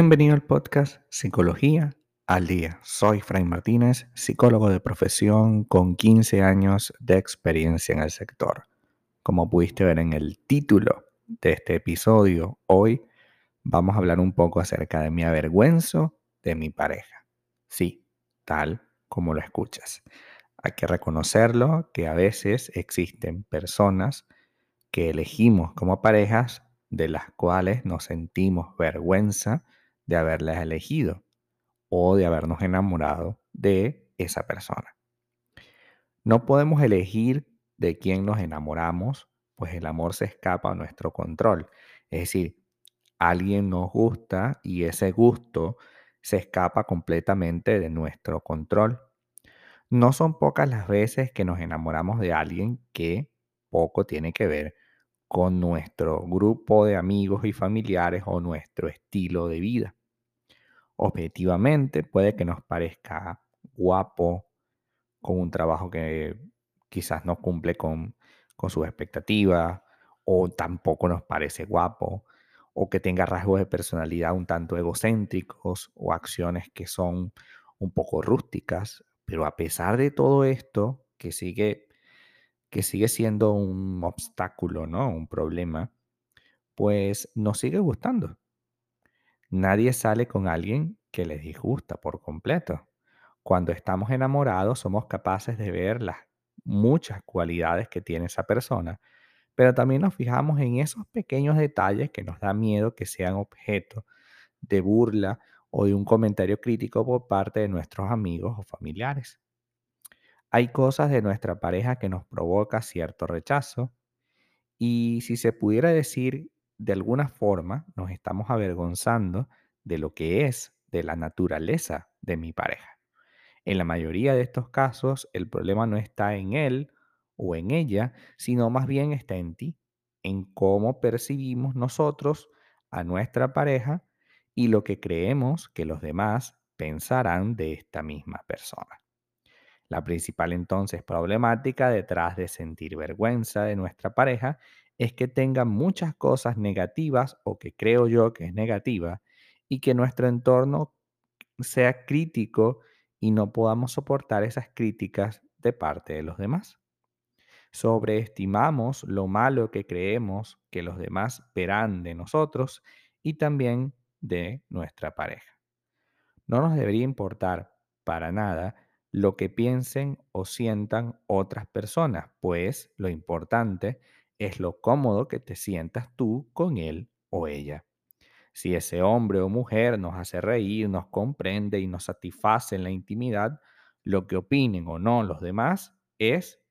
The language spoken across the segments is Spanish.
Bienvenido al podcast Psicología al Día. Soy Frank Martínez, psicólogo de profesión con 15 años de experiencia en el sector. Como pudiste ver en el título de este episodio, hoy vamos a hablar un poco acerca de mi avergüenzo de mi pareja. Sí, tal como lo escuchas. Hay que reconocerlo que a veces existen personas que elegimos como parejas de las cuales nos sentimos vergüenza de haberlas elegido o de habernos enamorado de esa persona. No podemos elegir de quién nos enamoramos, pues el amor se escapa a nuestro control. Es decir, alguien nos gusta y ese gusto se escapa completamente de nuestro control. No son pocas las veces que nos enamoramos de alguien que poco tiene que ver con nuestro grupo de amigos y familiares o nuestro estilo de vida. Objetivamente puede que nos parezca guapo, con un trabajo que quizás no cumple con, con sus expectativas, o tampoco nos parece guapo, o que tenga rasgos de personalidad un tanto egocéntricos o acciones que son un poco rústicas, pero a pesar de todo esto, que sigue, que sigue siendo un obstáculo, ¿no? Un problema, pues nos sigue gustando. Nadie sale con alguien que les disgusta por completo. Cuando estamos enamorados somos capaces de ver las muchas cualidades que tiene esa persona pero también nos fijamos en esos pequeños detalles que nos da miedo que sean objeto de burla o de un comentario crítico por parte de nuestros amigos o familiares. Hay cosas de nuestra pareja que nos provoca cierto rechazo y si se pudiera decir de alguna forma nos estamos avergonzando de lo que es de la naturaleza de mi pareja. En la mayoría de estos casos el problema no está en él o en ella, sino más bien está en ti, en cómo percibimos nosotros a nuestra pareja y lo que creemos que los demás pensarán de esta misma persona. La principal entonces problemática detrás de sentir vergüenza de nuestra pareja es que tenga muchas cosas negativas o que creo yo que es negativa y que nuestro entorno sea crítico y no podamos soportar esas críticas de parte de los demás sobreestimamos lo malo que creemos que los demás verán de nosotros y también de nuestra pareja. No nos debería importar para nada lo que piensen o sientan otras personas, pues lo importante es lo cómodo que te sientas tú con él o ella. Si ese hombre o mujer nos hace reír, nos comprende y nos satisface en la intimidad, lo que opinen o no los demás es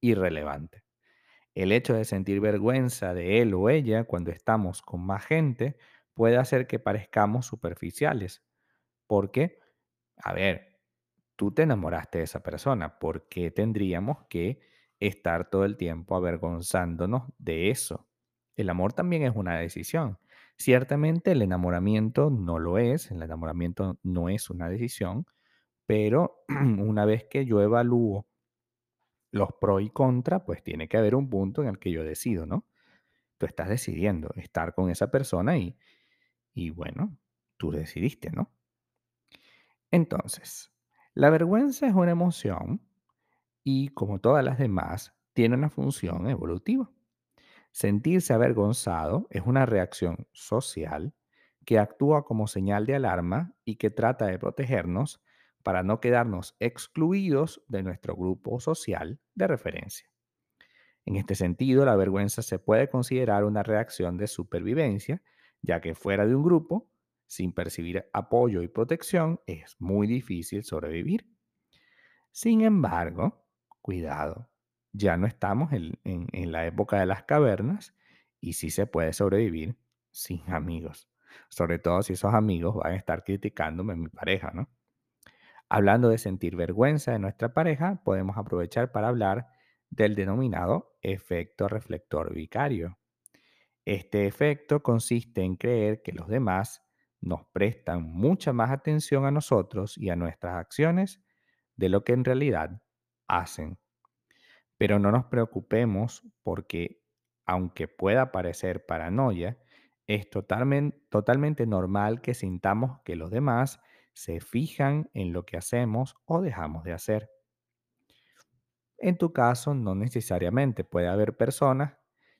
irrelevante. El hecho de sentir vergüenza de él o ella cuando estamos con más gente puede hacer que parezcamos superficiales. Porque, a ver, tú te enamoraste de esa persona, ¿por qué tendríamos que estar todo el tiempo avergonzándonos de eso? El amor también es una decisión. Ciertamente el enamoramiento no lo es, el enamoramiento no es una decisión, pero una vez que yo evalúo los pros y contra, pues tiene que haber un punto en el que yo decido, ¿no? Tú estás decidiendo estar con esa persona y, y bueno, tú decidiste, ¿no? Entonces, la vergüenza es una emoción y como todas las demás, tiene una función evolutiva. Sentirse avergonzado es una reacción social que actúa como señal de alarma y que trata de protegernos para no quedarnos excluidos de nuestro grupo social de referencia. En este sentido, la vergüenza se puede considerar una reacción de supervivencia, ya que fuera de un grupo, sin percibir apoyo y protección, es muy difícil sobrevivir. Sin embargo, cuidado, ya no estamos en, la época de las cavernas y sí se puede sobrevivir sin amigos. Sobre todo si esos amigos van a estar criticándome mi pareja, ¿no? Hablando de sentir vergüenza de nuestra pareja, podemos aprovechar para hablar del denominado efecto reflector vicario. Este efecto consiste en creer que los demás nos prestan mucha más atención a nosotros y a nuestras acciones de lo que en realidad hacen. Pero no nos preocupemos porque, aunque pueda parecer paranoia, Es totalmente, totalmente normal que sintamos que los demás se fijan en lo que hacemos o dejamos de hacer. En tu caso, no necesariamente puede haber personas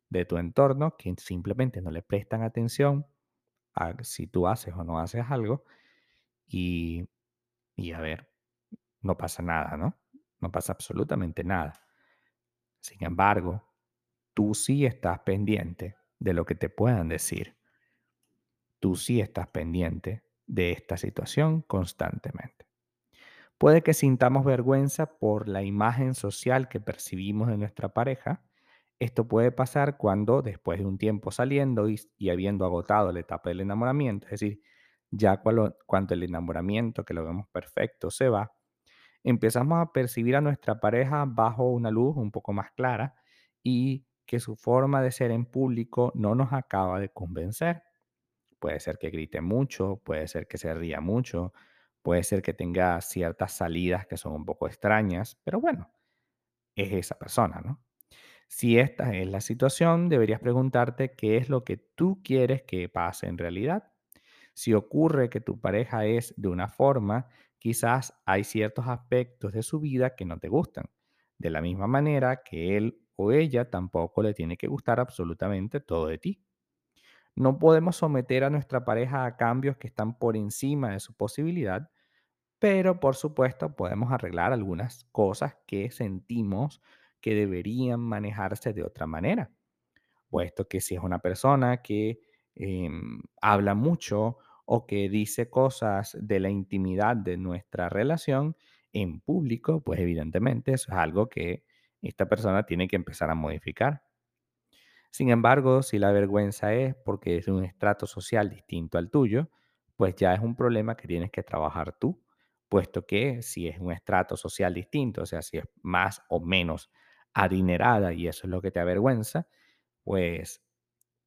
de tu entorno que simplemente no le prestan atención a si tú haces o no haces algo y, y a ver, no pasa nada, ¿no? No pasa absolutamente nada. Sin embargo, tú sí estás pendiente de lo que te puedan decir. Tú sí estás pendiente de esta situación constantemente. Puede que sintamos vergüenza por la imagen social que percibimos de nuestra pareja. Esto puede pasar cuando después de un tiempo saliendo y, y habiendo agotado la etapa del enamoramiento, es decir, ya cuando, cuando el enamoramiento, que lo vemos perfecto, se va, empezamos a percibir a nuestra pareja bajo una luz un poco más clara y que su forma de ser en público no nos acaba de convencer. Puede ser que grite mucho, puede ser que se ría mucho, puede ser que tenga ciertas salidas que son un poco extrañas, pero bueno, es esa persona, ¿no? Si esta es la situación, deberías preguntarte qué es lo que tú quieres que pase en realidad. Si ocurre que tu pareja es de una forma, quizás hay ciertos aspectos de su vida que no te gustan. De la misma manera que él o ella tampoco le tiene que gustar absolutamente todo de ti. No podemos someter a nuestra pareja a cambios que están por encima de su posibilidad, pero por supuesto podemos arreglar algunas cosas que sentimos que deberían manejarse de otra manera puesto que si es una persona que em, habla mucho o que dice cosas de la intimidad de nuestra relación en público, pues evidentemente eso es algo que esta persona tiene que empezar a modificar. Sin embargo, si la vergüenza es porque es un estrato social distinto al tuyo, pues ya es un problema que tienes que trabajar tú, puesto que si es un estrato social distinto, o sea, si es más o menos adinerada y eso es lo que te avergüenza, pues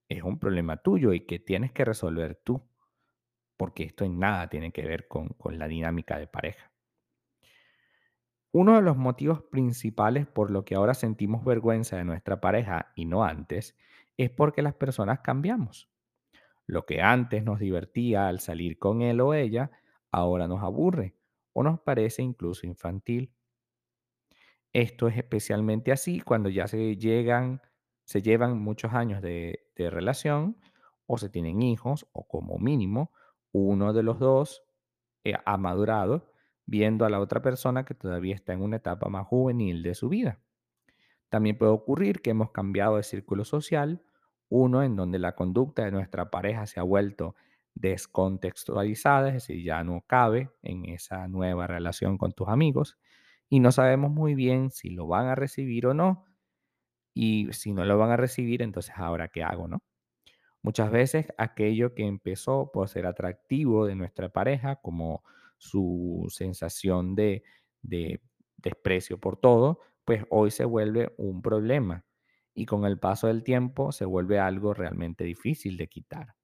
es un problema tuyo y que tienes que resolver tú, porque esto en nada tiene que ver con, la dinámica de pareja. Uno de los motivos principales por lo que ahora sentimos vergüenza de nuestra pareja y no antes es porque las personas cambiamos. Lo que antes nos divertía al salir con él o ella, ahora nos aburre o nos parece incluso infantil. Esto es especialmente así cuando ya se llegan, se llevan muchos años de relación o se tienen hijos o como mínimo uno de los dos eh, ha madurado viendo a la otra persona que todavía está en una etapa más juvenil de su vida. También puede ocurrir que hemos cambiado de círculo social, uno en donde la conducta de nuestra pareja se ha vuelto descontextualizada, es decir, ya no cabe en esa nueva relación con tus amigos y no sabemos muy bien si lo van a recibir o no y si no lo van a recibir, entonces ahora qué hago, ¿no? Muchas veces aquello que empezó por ser atractivo de nuestra pareja, como su sensación de, de desprecio por todo, pues hoy se vuelve un problema y con el paso del tiempo se vuelve algo realmente difícil de quitar.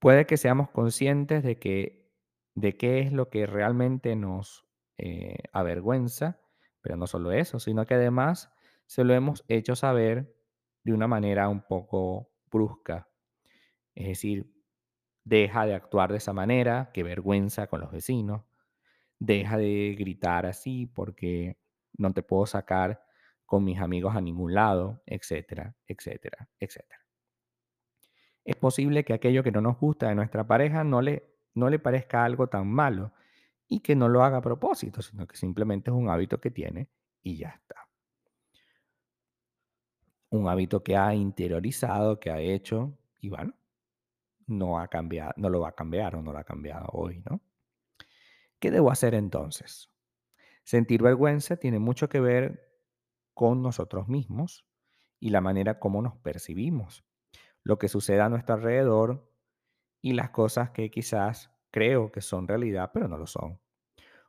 Puede que seamos conscientes de que de qué es lo que realmente nos eh, avergüenza, pero no solo eso, sino que además se lo hemos hecho saber de una manera un poco brusca. Es decir, deja de actuar de esa manera, qué vergüenza con los vecinos, deja de gritar así porque no te puedo sacar con mis amigos a ningún lado, etcétera, etcétera, etcétera. Es posible que aquello que no nos gusta de nuestra pareja no le, no le parezca algo tan malo y que no lo haga a propósito, sino que simplemente es un hábito que tiene y ya está. Un hábito que ha interiorizado, que ha hecho y bueno, no, ha cambiado, no lo va a cambiar o no lo ha cambiado hoy, ¿no? ¿Qué debo hacer entonces? Sentir vergüenza tiene mucho que ver con nosotros mismos y la manera como nos percibimos, lo que sucede a nuestro alrededor y las cosas que quizás creo que son realidad, pero no lo son.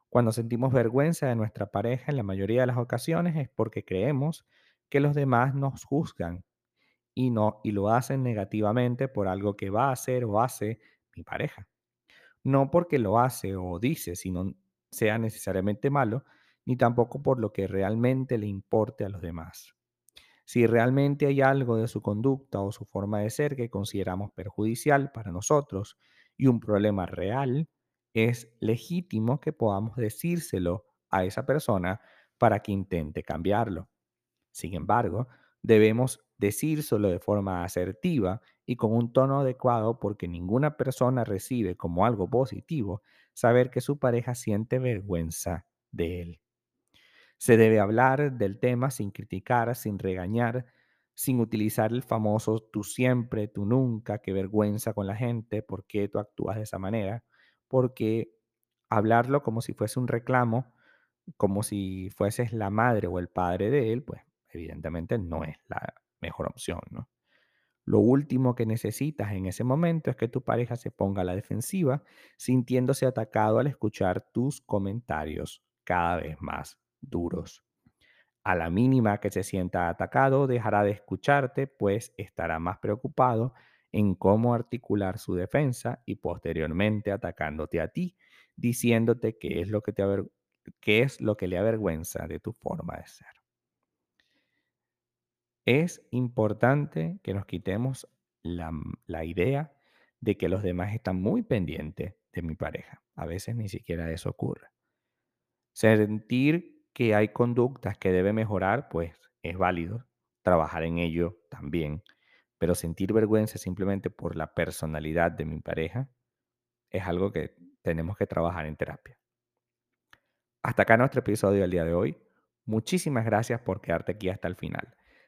Cuando sentimos vergüenza de nuestra pareja, en la mayoría de las ocasiones es porque creemos que los demás nos juzgan y no y lo hacen negativamente por algo que va a hacer o hace mi pareja. No porque lo hace o dice, sino sea necesariamente malo, ni tampoco por lo que realmente le importe a los demás. Si realmente hay algo de su conducta o su forma de ser que consideramos perjudicial para nosotros y un problema real, es legítimo que podamos decírselo a esa persona para que intente cambiarlo. Sin embargo, debemos decírselo de forma asertiva y con un tono adecuado porque ninguna persona recibe como algo positivo saber que su pareja siente vergüenza de él. Se debe hablar del tema sin criticar, sin regañar, sin utilizar el famoso tú siempre, tú nunca, qué vergüenza con la gente, por qué tú actúas de esa manera, porque hablarlo como si fuese un reclamo, como si fueses la madre o el padre de él, pues evidentemente no es la mejor opción, ¿no? Lo último que necesitas en ese momento es que tu pareja se ponga a la defensiva, sintiéndose atacado al escuchar tus comentarios cada vez más duros. A la mínima que se sienta atacado, dejará de escucharte, pues estará más preocupado en cómo articular su defensa y posteriormente atacándote a ti, diciéndote qué es lo que, te qué es lo que le avergüenza de tu forma de ser. Es importante que nos quitemos la, la idea de que los demás están muy pendientes de mi pareja. A veces ni siquiera eso ocurre. Sentir que hay conductas que debe mejorar, pues es válido. Trabajar en ello también. Pero sentir vergüenza simplemente por la personalidad de mi pareja es algo que tenemos que trabajar en terapia. Hasta acá nuestro episodio del día de hoy. Muchísimas gracias por quedarte aquí hasta el final.